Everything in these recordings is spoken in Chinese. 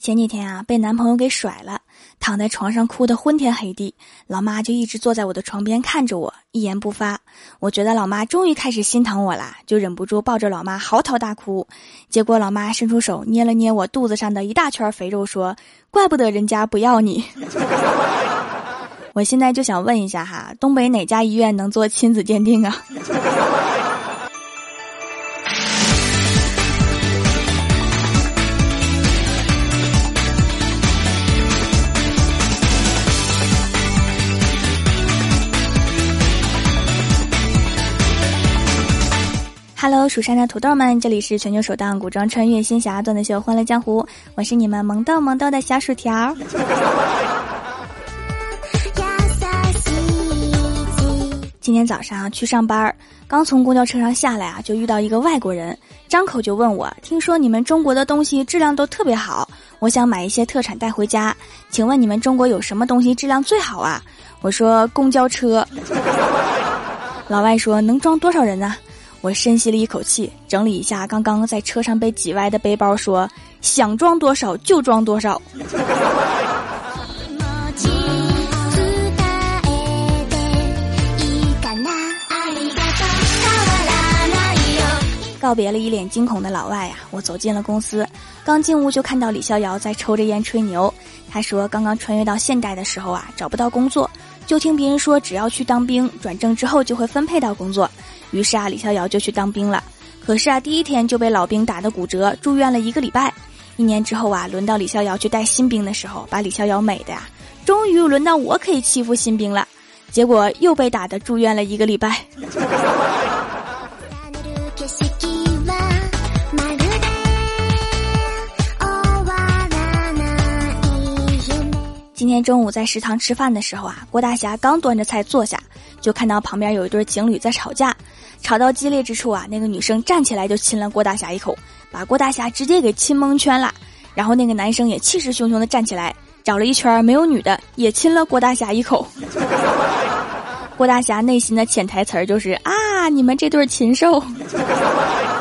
前几天啊，被男朋友给甩了，躺在床上哭得昏天黑地。老妈就一直坐在我的床边看着我，一言不发。我觉得老妈终于开始心疼我了，就忍不住抱着老妈嚎啕大哭。结果老妈伸出手捏了捏我肚子上的一大圈肥肉，说：“怪不得人家不要你。”我现在就想问一下哈，东北哪家医院能做亲子鉴定啊 ？Hello，蜀山的土豆们，这里是全球首档古装穿越仙侠段子秀《欢乐江湖》，我是你们萌豆萌豆的小薯条。今天早上去上班，刚从公交车上下来啊，就遇到一个外国人，张口就问我：“听说你们中国的东西质量都特别好，我想买一些特产带回家，请问你们中国有什么东西质量最好啊？”我说：“公交车。”老外说：“能装多少人呢？”我深吸了一口气，整理一下刚刚在车上被挤歪的背包，说：“想装多少就装多少。”告别了一脸惊恐的老外呀，我走进了公司。刚进屋就看到李逍遥在抽着烟吹牛。他说：“刚刚穿越到现代的时候啊，找不到工作，就听别人说只要去当兵，转正之后就会分配到工作。”于是啊，李逍遥就去当兵了。可是啊，第一天就被老兵打得骨折，住院了一个礼拜。一年之后啊，轮到李逍遥去带新兵的时候，把李逍遥美的呀，终于轮到我可以欺负新兵了。结果又被打得住院了一个礼拜。今天中午在食堂吃饭的时候啊，郭大侠刚端着菜坐下，就看到旁边有一对情侣在吵架，吵到激烈之处啊，那个女生站起来就亲了郭大侠一口，把郭大侠直接给亲蒙圈了。然后那个男生也气势汹汹的站起来，找了一圈没有女的，也亲了郭大侠一口。郭大侠内心的潜台词儿就是啊，你们这对禽兽。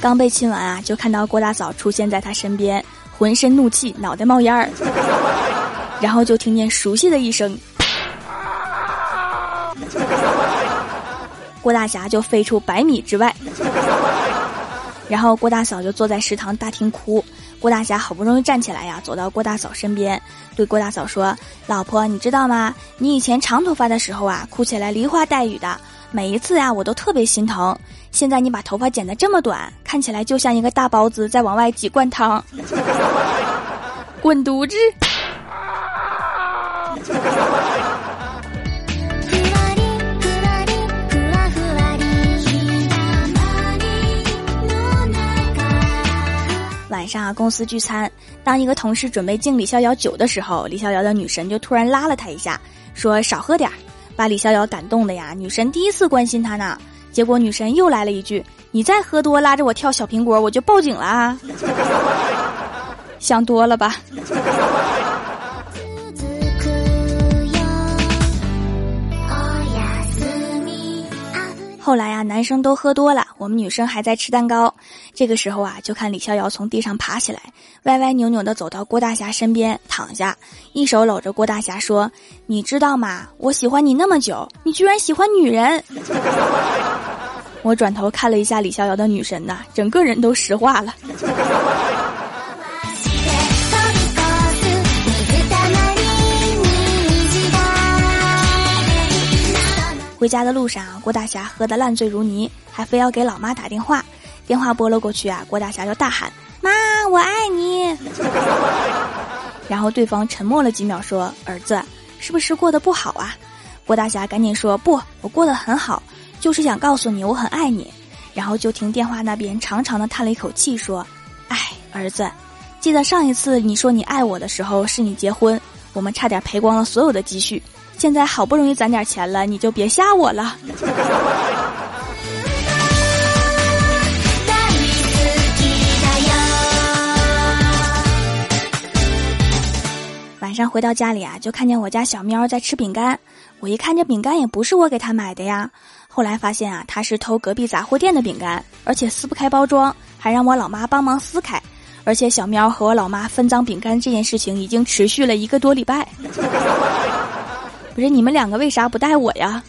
刚被亲完啊，就看到郭大嫂出现在他身边，浑身怒气，脑袋冒烟儿，然后就听见熟悉的一声，郭大侠就飞出百米之外，然后郭大嫂就坐在食堂大厅哭，郭大侠好不容易站起来呀，走到郭大嫂身边，对郭大嫂说：“老婆，你知道吗？你以前长头发的时候啊，哭起来梨花带雨的。”每一次呀，我都特别心疼。现在你把头发剪得这么短，看起来就像一个大包子在往外挤灌汤。滚犊子！晚上啊，公司聚餐，当一个同事准备敬李逍遥酒的时候，李逍遥的女神就突然拉了他一下，说：“少喝点儿。”把李逍遥感动的呀，女神第一次关心他呢，结果女神又来了一句：“你再喝多，拉着我跳小苹果，我就报警了。”啊！”想多了吧。后来呀，男生都喝多了，我们女生还在吃蛋糕。这个时候啊，就看李逍遥从地上爬起来，歪歪扭扭的走到郭大侠身边躺下，一手搂着郭大侠说：“你知道吗？我喜欢你那么久，你居然喜欢女人。”我转头看了一下李逍遥的女神呐，整个人都石化了。回家的路上啊，郭大侠喝得烂醉如泥，还非要给老妈打电话。电话拨了过去啊，郭大侠就大喊：“妈，我爱你！”然后对方沉默了几秒，说：“儿子，是不是过得不好啊？”郭大侠赶紧说：“不，我过得很好，就是想告诉你我很爱你。”然后就听电话那边长长的叹了一口气，说：“哎，儿子，记得上一次你说你爱我的时候，是你结婚，我们差点赔光了所有的积蓄。”现在好不容易攒点钱了，你就别吓我了。晚上回到家里啊，就看见我家小喵在吃饼干。我一看这饼干也不是我给它买的呀，后来发现啊，他是偷隔壁杂货店的饼干，而且撕不开包装，还让我老妈帮忙撕开。而且小喵和我老妈分赃饼干这件事情已经持续了一个多礼拜。不是你们两个为啥不带我呀？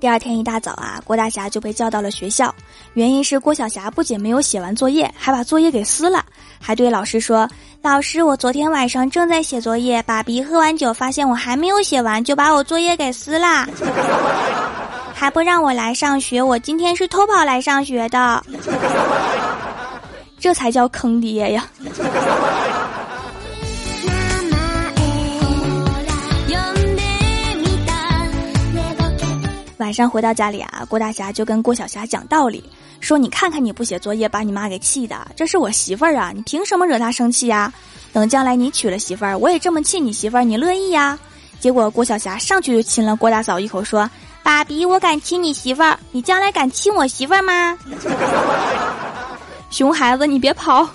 第二天一大早啊，郭大侠就被叫到了学校，原因是郭晓霞不仅没有写完作业，还把作业给撕了，还对老师说：“老师，我昨天晚上正在写作业，爸比喝完酒发现我还没有写完，就把我作业给撕了，还不让我来上学。我今天是偷跑来上学的，这才叫坑爹呀！” 晚上回到家里啊，郭大侠就跟郭小霞讲道理，说：“你看看你不写作业，把你妈给气的，这是我媳妇儿啊，你凭什么惹她生气呀？等将来你娶了媳妇儿，我也这么气你媳妇儿，你乐意呀？”结果郭小霞上去就亲了郭大嫂一口，说：“爸比，我敢亲你媳妇儿，你将来敢亲我媳妇儿吗？”熊孩子，你别跑。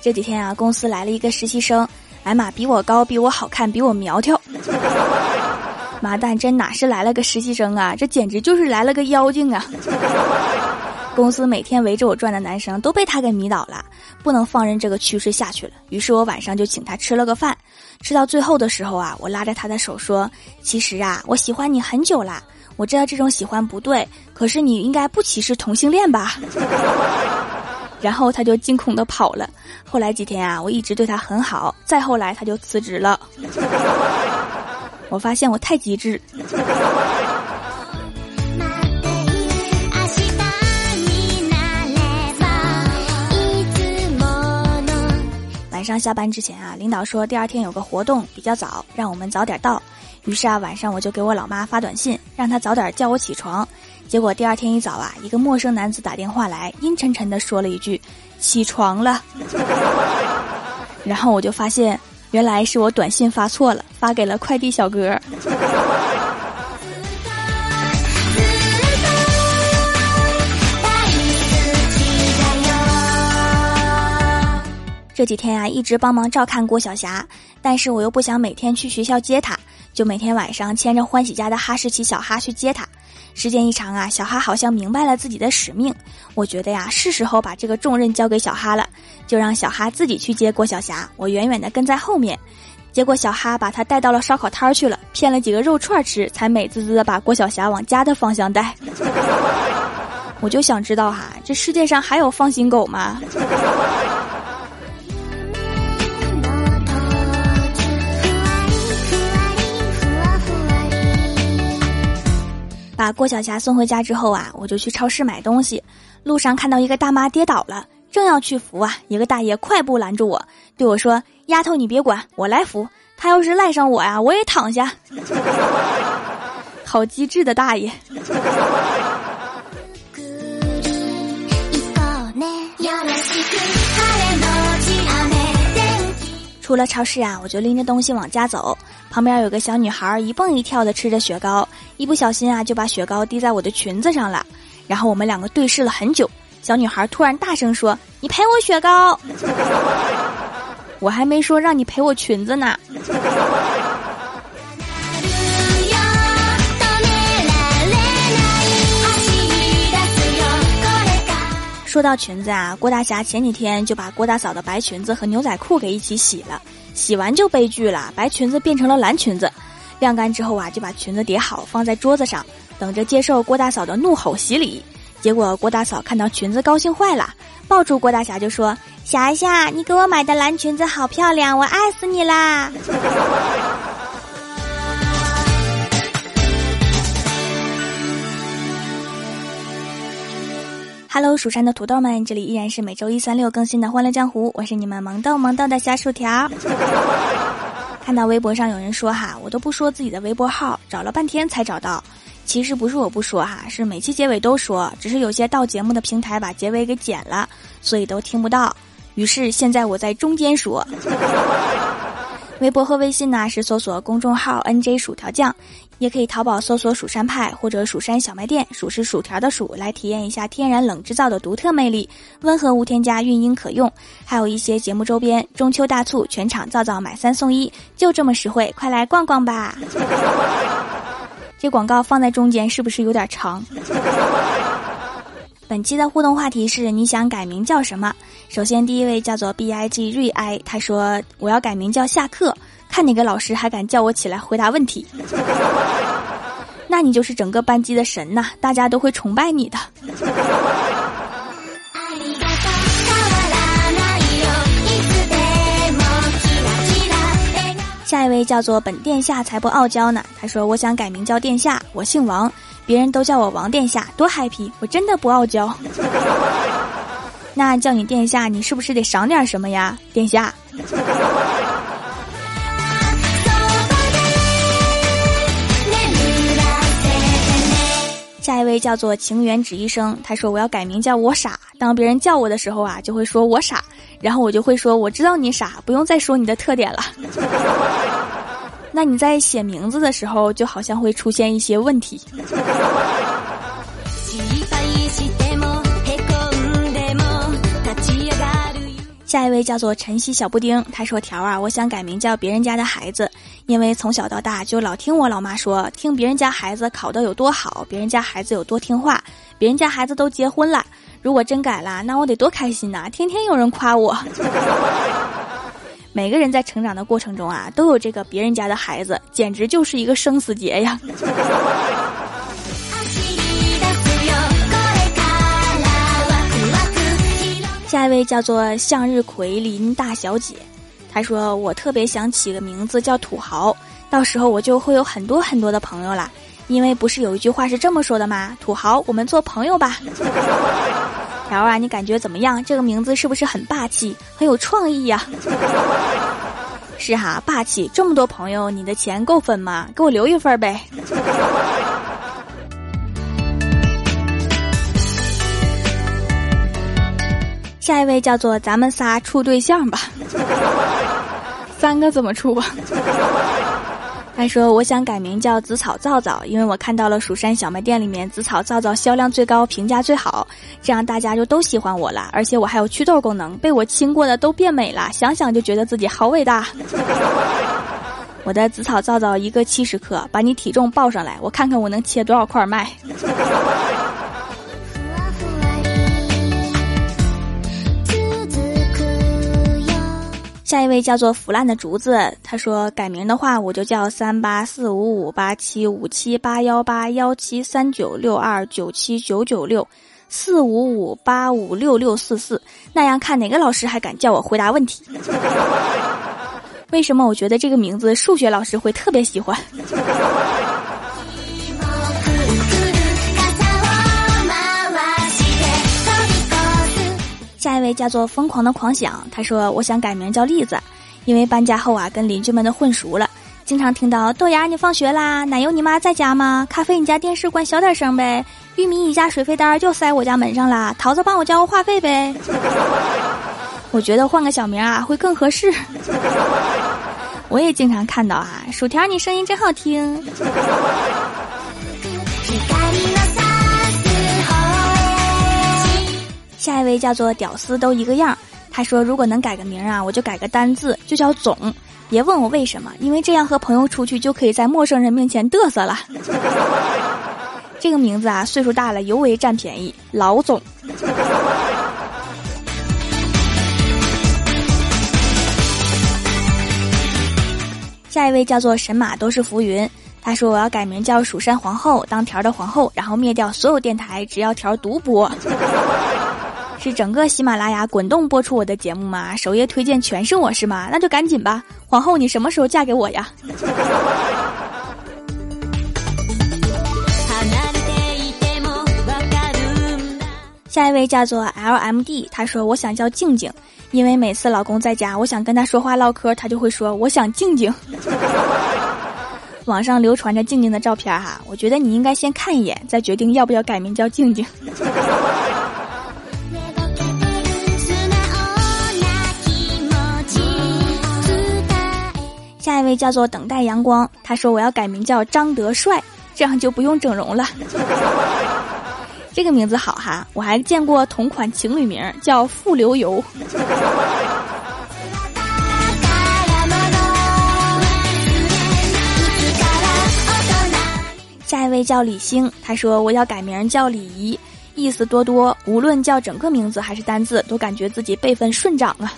这几天啊，公司来了一个实习生，哎妈，比我高，比我好看，比我苗条。妈蛋，这哪是来了个实习生啊，这简直就是来了个妖精啊！公司每天围着我转的男生都被他给迷倒了，不能放任这个趋势下去了。于是我晚上就请他吃了个饭，吃到最后的时候啊，我拉着他的手说：“其实啊，我喜欢你很久啦，我知道这种喜欢不对，可是你应该不歧视同性恋吧？” 然后他就惊恐的跑了。后来几天啊，我一直对他很好。再后来他就辞职了。我发现我太机智。上下班之前啊，领导说第二天有个活动比较早，让我们早点到。于是啊，晚上我就给我老妈发短信，让她早点叫我起床。结果第二天一早啊，一个陌生男子打电话来，阴沉沉的说了一句：“起床了。”然后我就发现，原来是我短信发错了，发给了快递小哥。这几天呀，一直帮忙照看郭晓霞，但是我又不想每天去学校接她，就每天晚上牵着欢喜家的哈士奇小哈去接她。时间一长啊，小哈好像明白了自己的使命。我觉得呀，是时候把这个重任交给小哈了，就让小哈自己去接郭晓霞，我远远的跟在后面。结果小哈把他带到了烧烤摊儿去了，骗了几个肉串吃，才美滋滋的把郭晓霞往家的方向带。我就想知道哈，这世界上还有放心狗吗？把郭晓霞送回家之后啊，我就去超市买东西。路上看到一个大妈跌倒了，正要去扶啊，一个大爷快步拦住我，对我说：“丫头，你别管，我来扶。他要是赖上我呀，我也躺下。” 好机智的大爷。出了超市啊，我就拎着东西往家走。旁边有个小女孩一蹦一跳的吃着雪糕，一不小心啊就把雪糕滴在我的裙子上了。然后我们两个对视了很久，小女孩突然大声说：“你赔我雪糕！” 我还没说让你赔我裙子呢。说到裙子啊，郭大侠前几天就把郭大嫂的白裙子和牛仔裤给一起洗了，洗完就悲剧了，白裙子变成了蓝裙子。晾干之后啊，就把裙子叠好放在桌子上，等着接受郭大嫂的怒吼洗礼。结果郭大嫂看到裙子高兴坏了，抱住郭大侠就说：“霞霞，你给我买的蓝裙子好漂亮，我爱死你啦！” Hello，蜀山的土豆们，这里依然是每周一、三、六更新的《欢乐江湖》，我是你们萌豆萌豆的小薯条。看到微博上有人说哈，我都不说自己的微博号，找了半天才找到。其实不是我不说哈，是每期结尾都说，只是有些到节目的平台把结尾给剪了，所以都听不到。于是现在我在中间说。微博和微信呢是搜索公众号 “nj 薯条酱”，也可以淘宝搜索“蜀山派”或者“蜀山小卖店”，薯是薯条的薯，来体验一下天然冷制造的独特魅力，温和无添加，孕婴可用。还有一些节目周边，中秋大促，全场皂皂买三送一，就这么实惠，快来逛逛吧！这广告放在中间是不是有点长？本期的互动话题是：你想改名叫什么？首先，第一位叫做 B I G 瑞 I，他说：“我要改名叫下课，看哪个老师还敢叫我起来回答问题。” 那你就是整个班级的神呐，大家都会崇拜你的。下一位叫做本殿下才不傲娇呢，他说：“我想改名叫殿下，我姓王。”别人都叫我王殿下，多 happy！我真的不傲娇。那叫你殿下，你是不是得赏点什么呀，殿下？下一位叫做情缘只一生，他说我要改名叫我傻。当别人叫我的时候啊，就会说我傻，然后我就会说我知道你傻，不用再说你的特点了。那你在写名字的时候，就好像会出现一些问题。下一位叫做晨曦小布丁，他说：“条啊，我想改名叫别人家的孩子，因为从小到大就老听我老妈说，听别人家孩子考得有多好，别人家孩子有多听话，别人家孩子都结婚了。如果真改了，那我得多开心呐！天天有人夸我。”每个人在成长的过程中啊，都有这个别人家的孩子，简直就是一个生死劫呀。下一位叫做向日葵林大小姐，她说：“我特别想起个名字叫土豪，到时候我就会有很多很多的朋友啦。因为不是有一句话是这么说的吗？土豪，我们做朋友吧。” 条啊，你感觉怎么样？这个名字是不是很霸气，很有创意呀？是哈，霸气！这么多朋友，你的钱够分吗？给我留一份呗。下一位叫做咱们仨处对象吧，三个怎么处啊？他说：“我想改名叫紫草皂皂，因为我看到了蜀山小卖店里面紫草皂皂销量最高，评价最好，这样大家就都喜欢我了。而且我还有祛痘功能，被我亲过的都变美了，想想就觉得自己好伟大。我的紫草皂皂一个七十克，把你体重报上来，我看看我能切多少块卖。”下一位叫做腐烂的竹子，他说改名的话，我就叫三八四五五八七五七八幺八幺七三九六二九七九九六四五五八五六六四四，那样看哪个老师还敢叫我回答问题？为什么我觉得这个名字数学老师会特别喜欢？下一位叫做疯狂的狂想，他说：“我想改名叫栗子，因为搬家后啊，跟邻居们都混熟了，经常听到豆芽你放学啦，奶油你妈在家吗？咖啡你家电视关小点声呗，玉米你家水费单就塞我家门上了，桃子帮我交个话费呗。我觉得换个小名啊会更合适。我也经常看到啊，薯条你声音真好听。”下一位叫做屌丝都一个样，他说如果能改个名啊，我就改个单字，就叫总。别问我为什么，因为这样和朋友出去就可以在陌生人面前嘚瑟了。这个名字啊，岁数大了尤为占便宜，老总。下一位叫做神马都是浮云，他说我要改名叫蜀山皇后，当条的皇后，然后灭掉所有电台，只要条独播。是整个喜马拉雅滚动播出我的节目吗？首页推荐全是我是吗？那就赶紧吧，皇后，你什么时候嫁给我呀？下一位叫做 LMD，他说我想叫静静，因为每次老公在家，我想跟他说话唠嗑，他就会说我想静静。网上流传着静静的照片哈，我觉得你应该先看一眼，再决定要不要改名叫静静。位叫做等待阳光，他说我要改名叫张德帅，这样就不用整容了。这个名字好哈，我还见过同款情侣名叫富流油。下一位叫李星，他说我要改名叫李怡，意思多多，无论叫整个名字还是单字，都感觉自己辈分顺长啊。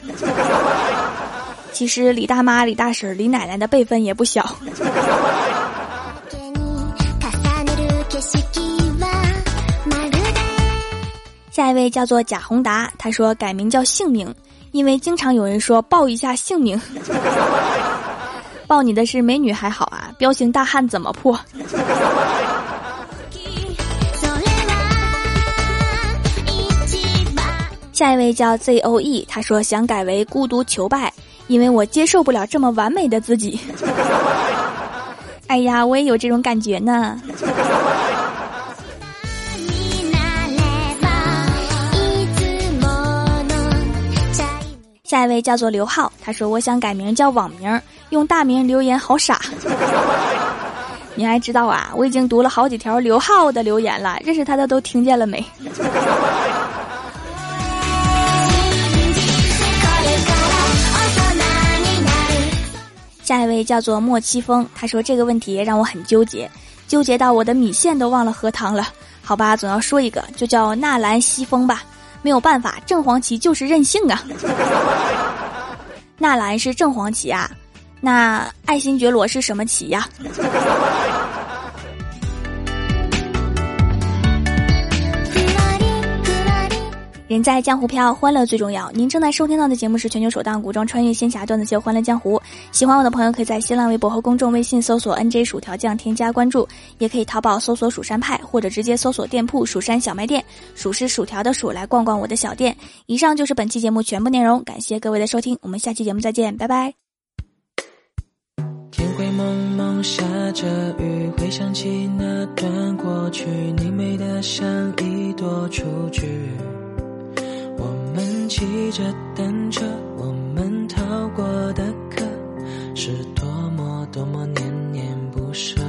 其实李大妈、李大婶、李奶奶的辈分也不小。下一位叫做贾宏达，他说改名叫姓名，因为经常有人说报一下姓名。报你的是美女还好啊，彪形大汉怎么破？下一位叫 Z O E，他说想改为孤独求败，因为我接受不了这么完美的自己。哎呀，我也有这种感觉呢。下一位叫做刘浩，他说我想改名叫网名，用大名留言好傻。你还知道啊？我已经读了好几条刘浩的留言了，认识他的都听见了没？下一位叫做莫七风，他说这个问题让我很纠结，纠结到我的米线都忘了喝汤了。好吧，总要说一个，就叫纳兰西风吧。没有办法，正黄旗就是任性啊！纳兰是正黄旗啊，那爱新觉罗是什么旗呀？人在江湖飘，欢乐最重要。您正在收听到的节目是全球首档古装穿越仙侠段子秀《欢乐江湖》。喜欢我的朋友可以在新浪微博和公众微信搜索 “nj 薯条酱”添加关注，也可以淘宝搜索“蜀山派”或者直接搜索店铺“蜀山小卖店”，蜀是薯条的蜀，来逛逛我的小店。以上就是本期节目全部内容，感谢各位的收听，我们下期节目再见，拜拜。天灰蒙蒙下着雨，回想起那段过去，你美得像一朵雏菊。我们骑着单车，我们逃过的课是多么多么念念不舍。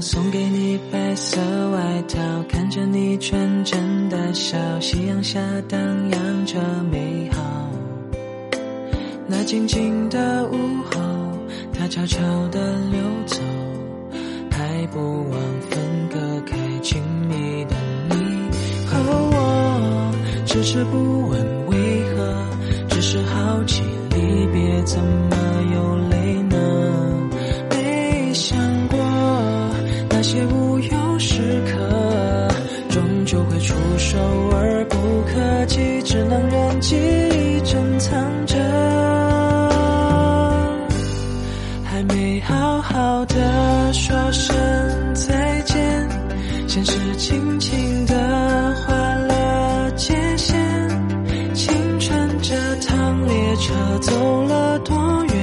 送给你白色外套，看着你纯真的笑，夕阳下荡漾着美好。那静静的午后，它悄悄地溜走，还不忘分迟迟不问为何，只是好奇离别怎么有泪呢？没想过那些无忧时刻，终究会触手而不可及，只能任记忆珍藏着，还没好好的说声再见，现实轻轻的走了多远？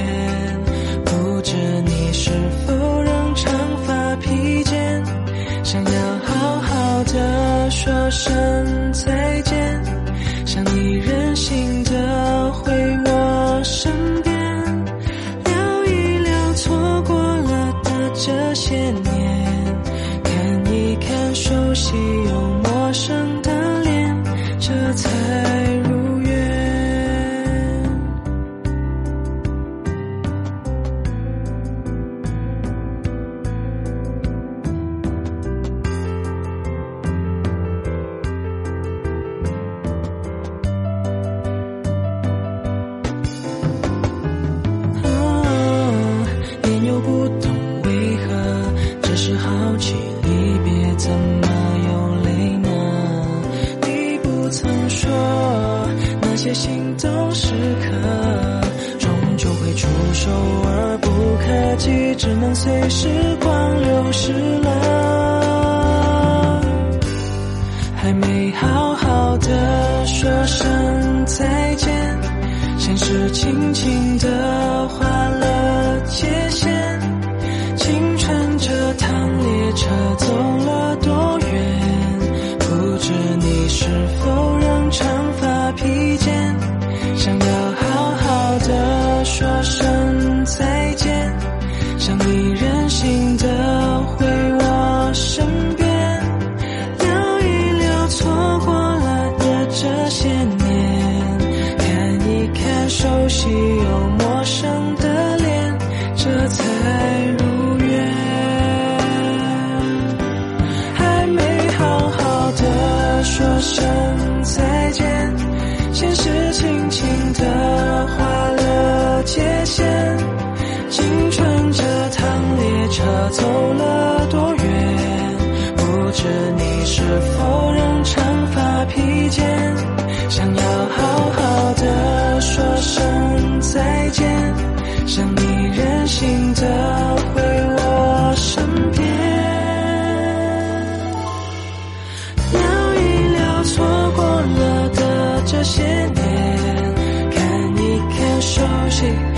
noche